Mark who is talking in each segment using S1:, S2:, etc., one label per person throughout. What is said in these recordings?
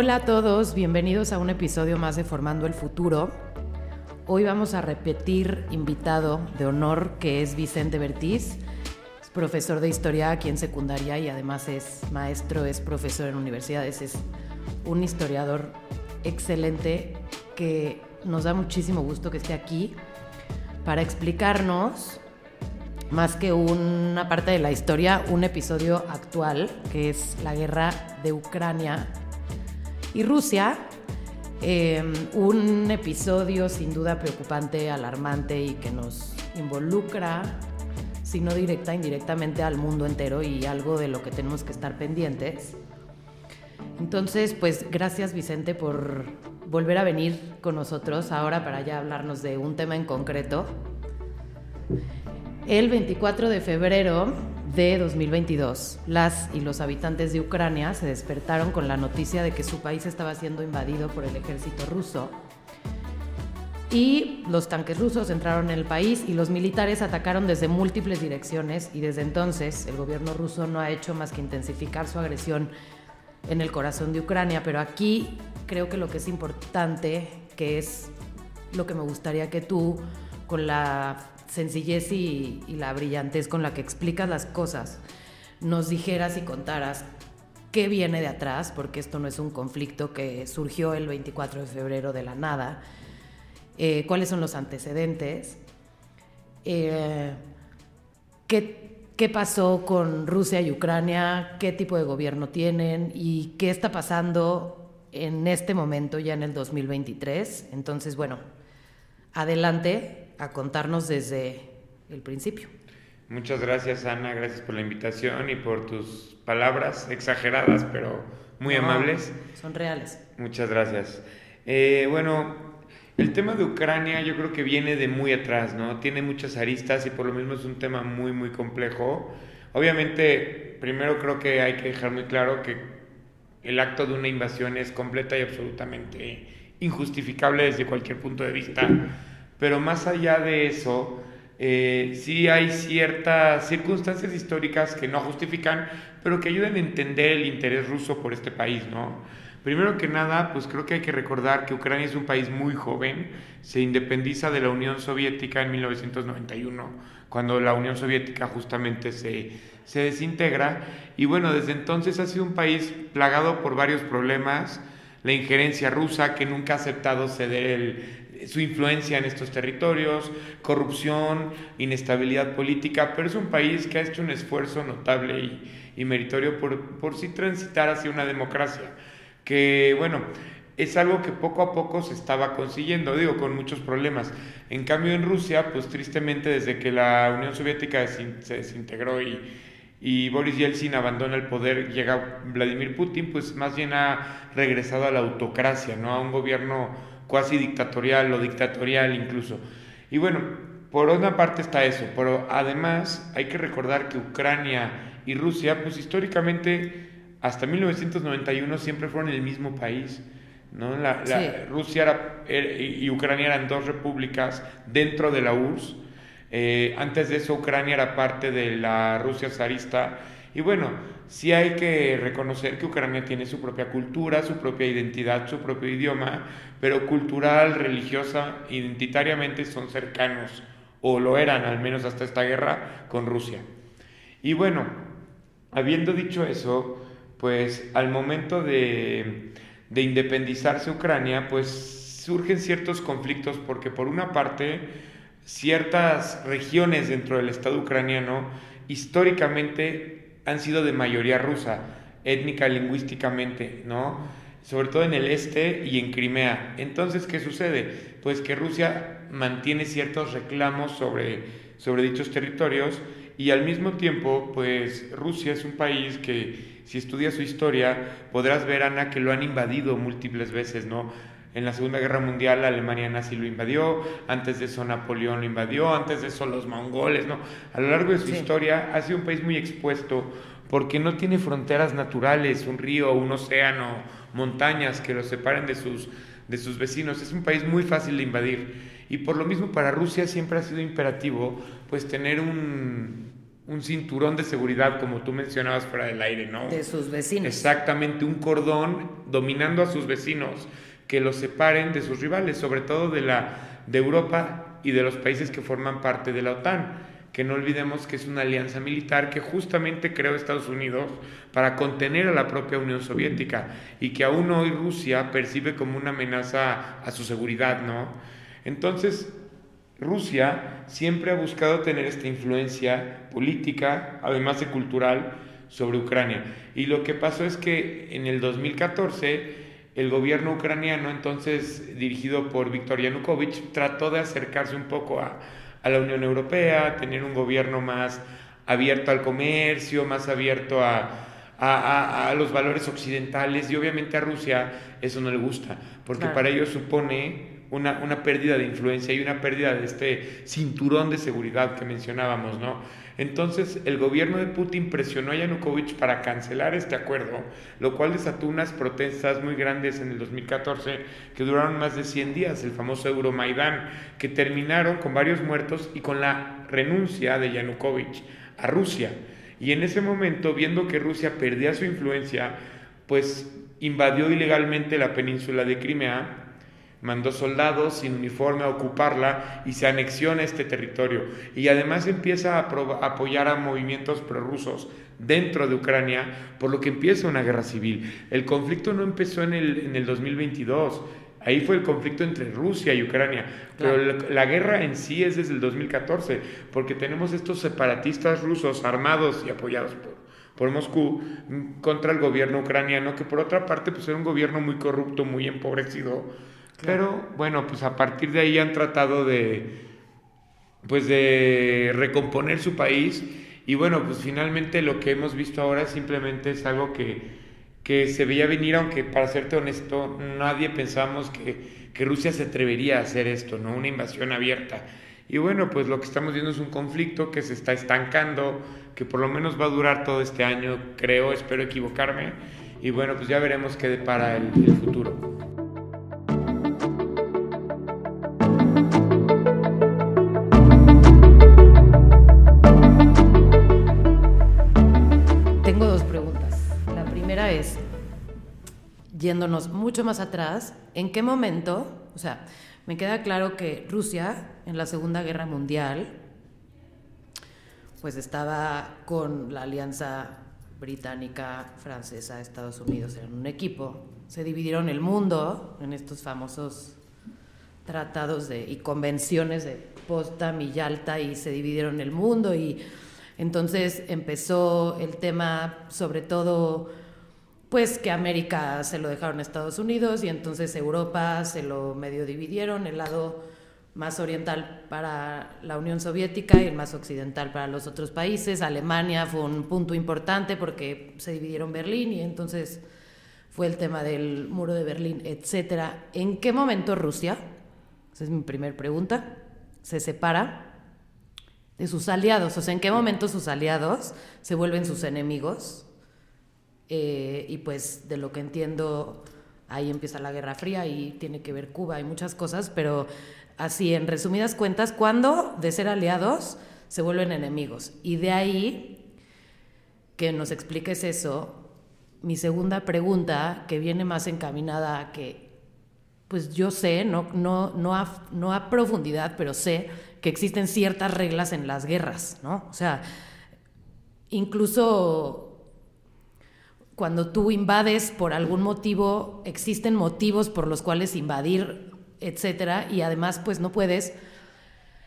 S1: Hola a todos, bienvenidos a un episodio más de Formando el Futuro. Hoy vamos a repetir invitado de honor que es Vicente Bertiz, es profesor de historia aquí en secundaria y además es maestro, es profesor en universidades, es un historiador excelente que nos da muchísimo gusto que esté aquí para explicarnos más que una parte de la historia, un episodio actual que es la guerra de Ucrania y Rusia, em, un episodio sin duda preocupante, alarmante y que nos involucra, si no directa, indirectamente al mundo entero y algo de lo que tenemos que estar pendientes. Entonces, pues gracias Vicente por volver a venir con nosotros ahora para ya hablarnos de un tema en concreto. El 24 de febrero de 2022. Las y los habitantes de Ucrania se despertaron con la noticia de que su país estaba siendo invadido por el ejército ruso. Y los tanques rusos entraron en el país y los militares atacaron desde múltiples direcciones y desde entonces el gobierno ruso no ha hecho más que intensificar su agresión en el corazón de Ucrania. Pero aquí creo que lo que es importante, que es lo que me gustaría que tú, con la sencillez y, la brillantez con la que explicas las cosas, nos dijeras y contaras qué viene de atrás, porque esto no es un conflicto que surgió el 24 de febrero de la nada, eh, cuáles son los antecedentes, eh, qué, qué pasó con Rusia y Ucrania, qué tipo de gobierno tienen y qué está pasando en este momento ya en el 2023. Entonces, bueno, adelante a contarnos desde el principio.
S2: Muchas gracias Ana, gracias por la invitación y por tus palabras exageradas pero muy amables.
S1: Son reales.
S2: Muchas gracias. Eh, bueno, el tema de Ucrania yo creo que viene de muy atrás, ¿no? Tiene muchas aristas y por lo mismo es un tema muy, muy complejo. Obviamente, primero creo que hay que dejar muy claro que el acto de una invasión es completa y absolutamente injustificable desde cualquier punto de vista pero más allá de eso, eh, sí hay ciertas circunstancias históricas que no justifican, pero que ayudan a entender el interés ruso por este país, ¿no? Primero que nada, pues creo que hay que recordar que Ucrania es un país muy joven, se independiza de la Unión Soviética en 1991, cuando la Unión Soviética justamente se, se desintegra, y bueno, desde entonces ha sido un país plagado por varios problemas, la injerencia rusa que nunca ha aceptado ceder el, su influencia en estos territorios, corrupción, inestabilidad política, pero es un país que ha hecho un esfuerzo notable y, meritorio por, por sí transitar hacia una democracia, que bueno, es algo que poco a poco se estaba consiguiendo, digo, con muchos problemas. En cambio, en Rusia, pues tristemente desde que la Unión Soviética se desintegró y, y Boris Yeltsin abandona el poder, llega Vladimir Putin, pues más bien ha regresado a la autocracia, ¿no? A un gobierno cuasi dictatorial o dictatorial incluso. Y bueno, por una parte está eso, pero además hay que recordar que Ucrania y Rusia, pues históricamente hasta 1991 siempre fueron el mismo país. ¿no? La, Rusia y Ucrania eran dos repúblicas dentro de la URSS. Eh, antes de eso Ucrania era parte de la Rusia zarista. Y bueno, sí hay que reconocer que Ucrania tiene su propia cultura, su propia identidad, su propio idioma, pero cultural, religiosa, identitariamente son cercanos, o lo eran al menos hasta esta guerra, con Rusia. Y bueno, habiendo dicho eso, pues al momento de, de independizarse Ucrania, pues surgen ciertos conflictos porque por una parte, ciertas regiones dentro del Estado ucraniano históricamente han sido de mayoría rusa, étnica, lingüísticamente, ¿no? Sobre todo en el este y en Crimea. Entonces, ¿qué sucede? Pues que Rusia mantiene ciertos reclamos sobre, sobre dichos territorios y al mismo tiempo, pues Rusia es un país que si estudias su historia podrás ver, Ana, que lo han invadido múltiples veces, ¿no? En la Segunda Guerra Mundial la Alemania nazi lo invadió, antes de eso Napoleón lo invadió, antes de eso los mongoles, ¿no? A lo largo de su historia ha sido un país muy expuesto porque no tiene fronteras naturales, un río, un océano, montañas que lo separen de sus, de sus vecinos. Es un país muy fácil de invadir. Y por lo mismo para Rusia siempre ha sido imperativo pues tener un, un cinturón de seguridad, como tú mencionabas fuera del aire, ¿no?
S1: De sus vecinos.
S2: Exactamente, un cordón dominando a sus vecinos que los separen de sus rivales, sobre todo de, la, de Europa y de los países que forman parte de la OTAN que no olvidemos que es una alianza militar que justamente creó Estados Unidos para contener a la propia Unión Soviética y que aún hoy Rusia percibe como una amenaza a su seguridad, ¿no? Entonces, Rusia siempre ha buscado tener esta influencia política, además de cultural, sobre Ucrania. Y lo que pasó es que en el 2014 el gobierno ucraniano, entonces dirigido por Viktor Yanukovych, trató de acercarse un poco a, a la Unión Europea, tener un gobierno más abierto al comercio, más abierto a, a, a, los valores occidentales y obviamente a Rusia eso no le gusta, porque para ellos supone una, una, pérdida de influencia y una pérdida de este cinturón de seguridad que mencionábamos, ¿no? Entonces el gobierno de Putin presionó a Yanukovych para cancelar este acuerdo, lo cual desató unas protestas muy grandes en el 2014 que duraron más de 100 días, el famoso Euromaidán, que terminaron con varios muertos y con la renuncia de Yanukovych a Rusia. Y en ese momento, viendo que Rusia perdía su influencia, pues invadió ilegalmente la península de Crimea mandó soldados sin uniforme a ocuparla y se anexiona este territorio. Y además empieza a, apoyar a movimientos prorrusos dentro de Ucrania, por lo que empieza una guerra civil. El conflicto no empezó en el, en el 2022. Ahí fue el conflicto entre Rusia y Ucrania, pero la, guerra en sí es desde el 2014, porque tenemos estos separatistas rusos armados y apoyados por, por Moscú contra el gobierno ucraniano, que por otra parte pues era un gobierno muy corrupto, muy empobrecido, pero bueno, pues a partir de ahí han tratado de, pues de recomponer su país y bueno, pues finalmente lo que hemos visto ahora simplemente es algo que, que se veía venir, aunque para serte honesto, nadie pensamos que, que Rusia se atrevería a hacer esto, ¿no? Una invasión abierta. Y bueno, pues lo que estamos viendo es un conflicto que se está estancando, que por lo menos va a durar todo este año, creo, espero equivocarme. Y bueno, pues ya veremos qué depara el, el futuro.
S1: Yéndonos mucho más atrás, ¿en qué momento? O sea, me queda claro que Rusia en la Segunda Guerra Mundial pues estaba con la alianza británica, francesa, Estados Unidos, eran un equipo. Se dividieron el mundo en estos famosos tratados de, y convenciones de Potsdam y y se dividieron el mundo y entonces empezó el tema sobre todo pues que América se lo dejaron a Estados Unidos y entonces Europa se lo medio dividieron, el lado más oriental para la Unión Soviética y el más occidental para los otros países. Alemania fue un punto importante porque se dividieron Berlín y entonces fue el tema del muro de Berlín, etcétera. ¿En qué momento Rusia, esa es mi primera pregunta, se separa de sus aliados? O sea, ¿en qué momento sus aliados se vuelven sus enemigos? Eh, y pues de lo que entiendo, ahí empieza la Guerra Fría y tiene que ver Cuba y muchas cosas, pero así, en resumidas cuentas, cuando de ser aliados se vuelven enemigos. Y de ahí que nos expliques eso, mi segunda pregunta, que viene más encaminada a que, pues yo sé, no, no, no, a, no a profundidad, pero sé que existen ciertas reglas en las guerras, ¿no? O sea, incluso cuando tú invades por algún motivo, existen motivos por los cuales invadir, etcétera, y además pues no puedes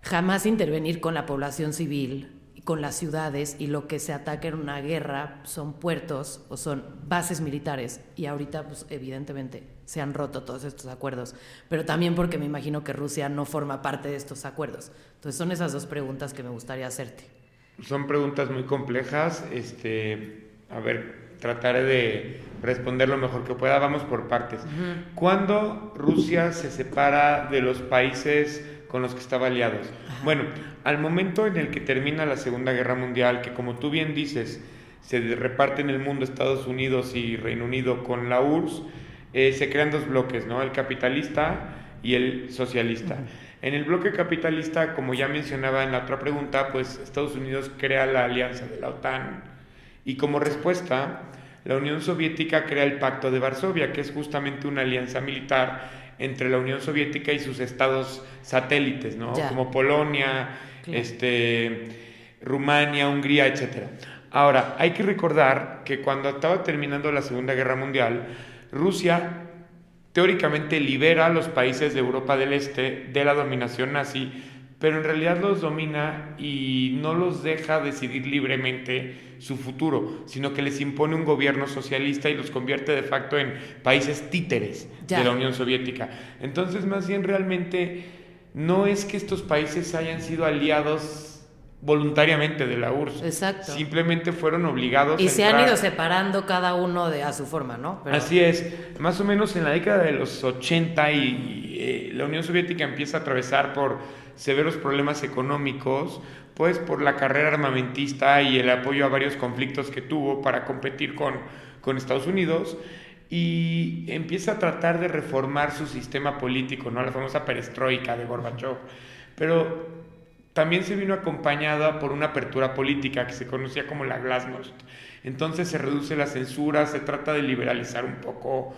S1: jamás intervenir con la población civil con las ciudades y lo que se ataca en una guerra son puertos o son bases militares y ahorita pues evidentemente se han roto todos estos acuerdos, pero también porque me imagino que Rusia no forma parte de estos acuerdos. Entonces son esas dos preguntas que me gustaría hacerte.
S2: Son preguntas muy complejas, este, a ver, trataré de responder lo mejor que pueda. Vamos por partes. ¿Cuándo Rusia se separa de los países con los que estaba aliados? Bueno, al momento en el que termina la Segunda Guerra Mundial, que como tú bien dices, se reparte en el mundo Estados Unidos y Reino Unido con la URSS, eh, se crean dos bloques, ¿no? El capitalista y el socialista. En el bloque capitalista, como ya mencionaba en la otra pregunta, pues Estados Unidos crea la alianza de la OTAN y como respuesta, la Unión Soviética crea el Pacto de Varsovia, que es justamente una alianza militar entre la Unión Soviética y sus estados satélites, ¿no? Como Polonia, este, Rumania, Hungría, etc. Ahora, hay que recordar que cuando estaba terminando la Segunda Guerra Mundial, Rusia teóricamente libera a los países de Europa del Este de la dominación nazi, pero en realidad los domina y no los deja decidir libremente su futuro, sino que les impone un gobierno socialista y los convierte de facto en países títeres de la Unión Soviética. Entonces, más bien realmente no es que estos países hayan sido aliados voluntariamente de la URSS.
S1: Exacto.
S2: Simplemente fueron obligados
S1: y se han ido separando cada uno de a su forma, ¿no?
S2: Así es. Más o menos en la década de los 80 y, eh, la Unión Soviética empieza a atravesar por severos problemas económicos, pues por la carrera armamentista y el apoyo a varios conflictos que tuvo para competir con, con Estados Unidos y empieza a tratar de reformar su sistema político, ¿no? La famosa perestroika de Gorbachev. Pero también se vino acompañada por una apertura política que se conocía como la glasnost. Entonces se reduce la censura, se trata de liberalizar un poco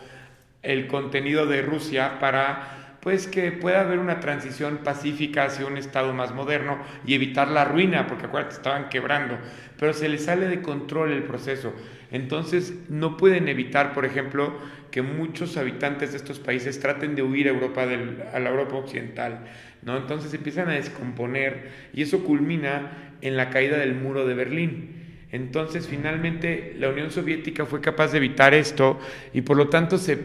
S2: el contenido de Rusia para pues que pueda haber una transición pacífica hacia un Estado más moderno y evitar la ruina, porque acuérdate, estaban quebrando, pero se les sale de control el proceso. Entonces no pueden evitar, por ejemplo, que muchos habitantes de estos países traten de huir a, Europa a la Europa occidental. ¿no? Entonces empiezan a descomponer y eso culmina en la caída del muro de Berlín. Entonces finalmente la Unión Soviética fue capaz de evitar esto y por lo tanto se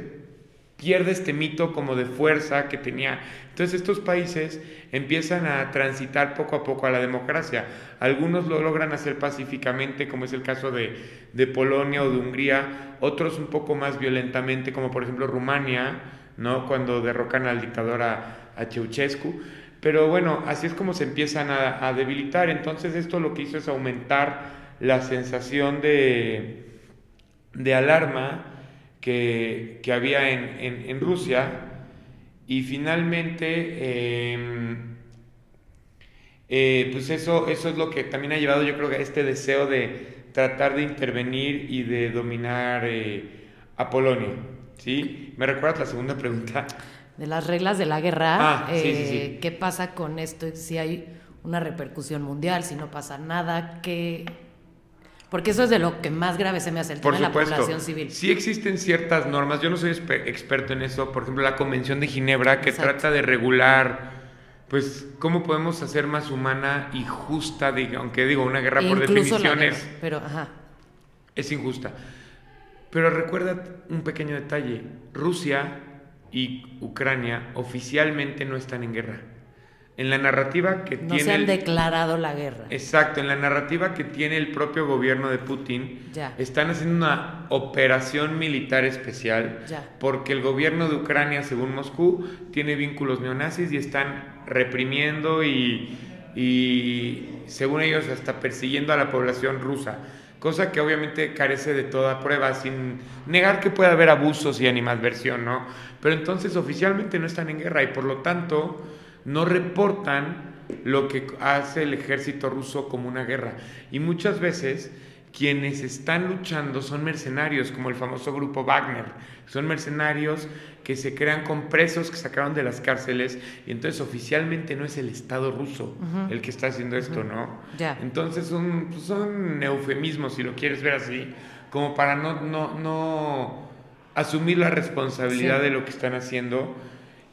S2: pierde este mito como de fuerza que tenía. Entonces estos países empiezan a transitar poco a poco a la democracia. Algunos lo logran hacer pacíficamente, como es el caso de, de Polonia o de Hungría, otros un poco más violentamente, como por ejemplo Rumania, ¿no? cuando derrocan al dictador a, Ceausescu. Pero bueno, así es como se empiezan a, a debilitar. Entonces esto lo que hizo es aumentar la sensación de, de alarma que, había en, Rusia y finalmente em, eh, pues eso, eso es lo que también ha llevado yo creo a este deseo de tratar de intervenir y de dominar eh, a Polonia. ¿sí? ¿Me recuerdas la segunda pregunta?
S1: De las reglas de la guerra, ah, eh, ¿qué pasa con esto? Si hay una repercusión mundial, si no pasa nada, ¿qué, porque eso es de lo que más grave se me hace el tema de la población civil.
S2: Sí existen ciertas normas, yo no soy experto en eso, por ejemplo la Convención de Ginebra que trata de regular pues cómo podemos hacer más humana y justa, aunque digo, una guerra por definiciones
S1: pero, ajá.
S2: es injusta. Pero recuerda un pequeño detalle, Rusia y Ucrania oficialmente no están en guerra en la narrativa que
S1: no se han declarado la guerra.
S2: Exacto, en la narrativa que tiene el propio gobierno de Putin, están haciendo una operación militar especial porque el gobierno de Ucrania, según Moscú, tiene vínculos neonazis y están reprimiendo y, y según ellos hasta persiguiendo a la población rusa cosa que obviamente carece de toda prueba, sin negar que pueda haber abusos y animadversión, ¿no? Pero entonces oficialmente no están en guerra y por lo tanto no reportan lo que hace el ejército ruso como una guerra. Y muchas veces quienes están luchando son mercenarios, como el famoso grupo Wagner. Son mercenarios que se crean con presos que sacaron de las cárceles y entonces oficialmente no es el Estado ruso el que está haciendo esto, ¿no? Entonces son, pues son eufemismos, si lo quieres ver así, como para no, no, no asumir la responsabilidad de lo que están haciendo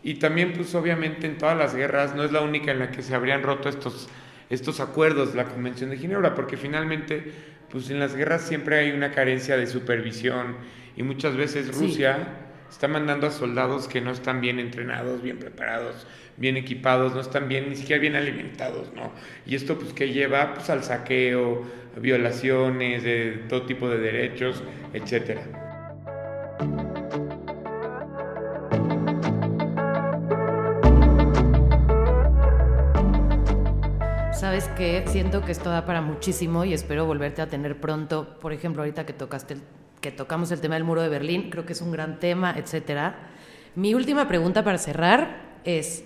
S2: y también, pues obviamente en todas las guerras no es la única en la que se habrían roto estos, estos acuerdos de la Convención de Ginebra, porque finalmente, pues en las guerras siempre hay una carencia de supervisión y muchas veces Rusia está mandando a soldados que no están bien entrenados, bien preparados, bien equipados, no están bien, ni siquiera bien alimentados, ¿no? Y esto pues que lleva pues al saqueo, violaciones de todo tipo de derechos, etcétera.
S1: Sabes que siento que esto da para muchísimo y espero volverte a tener pronto. Por ejemplo, ahorita que tocaste que tocamos el tema del muro de Berlín, creo que es un gran tema, etcétera. Mi última pregunta para cerrar es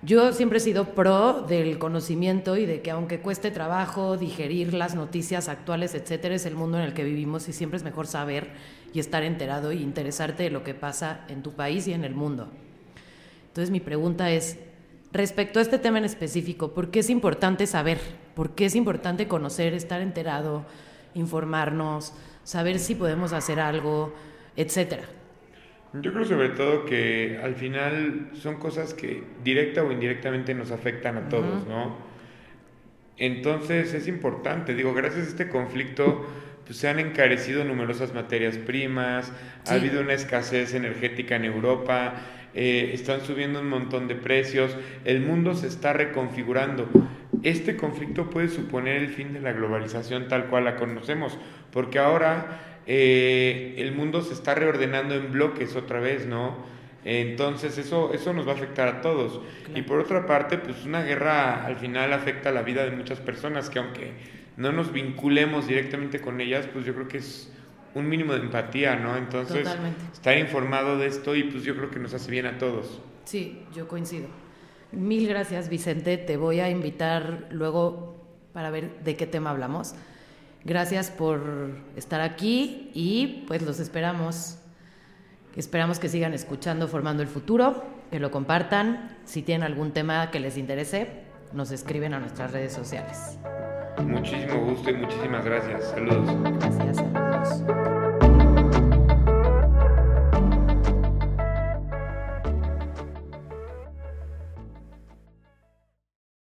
S1: Yo siempre he sido pro del conocimiento y de que aunque cueste trabajo digerir las noticias actuales, etcétera, es el mundo en el que vivimos y siempre es mejor saber y estar enterado y interesarte de lo que pasa en tu país y en el mundo. Entonces mi pregunta es, respecto a este tema en específico, ¿por qué es importante saber? ¿Por qué es importante conocer, estar enterado, informarnos, saber si podemos hacer algo, etcétera?
S2: Yo creo sobre todo que al final son cosas que directa o indirectamente nos afectan a todos, ¿no? Entonces es importante, digo, gracias a este conflicto pues, se han encarecido numerosas materias primas, ha habido una escasez energética en Europa, eh, están subiendo un montón de precios, el mundo se está reconfigurando. Este conflicto puede suponer el fin de la globalización tal cual la conocemos, porque ahora eh, el mundo se está reordenando en bloques otra vez, ¿no? Entonces eso, eso nos va a afectar a todos. Y por otra parte, pues una guerra al final afecta la vida de muchas personas que aunque no nos vinculemos directamente con ellas, pues yo creo que es un mínimo de empatía, ¿no? Entonces, estar informado de esto y pues yo creo que nos hace bien a todos.
S1: Sí, yo coincido. Mil gracias, Vicente. Te voy a invitar luego para ver de qué tema hablamos. Gracias por estar aquí y pues los esperamos. Esperamos que sigan escuchando Formando el Futuro, que lo compartan. Si tienen algún tema que les interese, nos escriben a nuestras redes sociales.
S2: Muchísimo gusto y muchísimas gracias. Saludos.
S1: Gracias, saludos.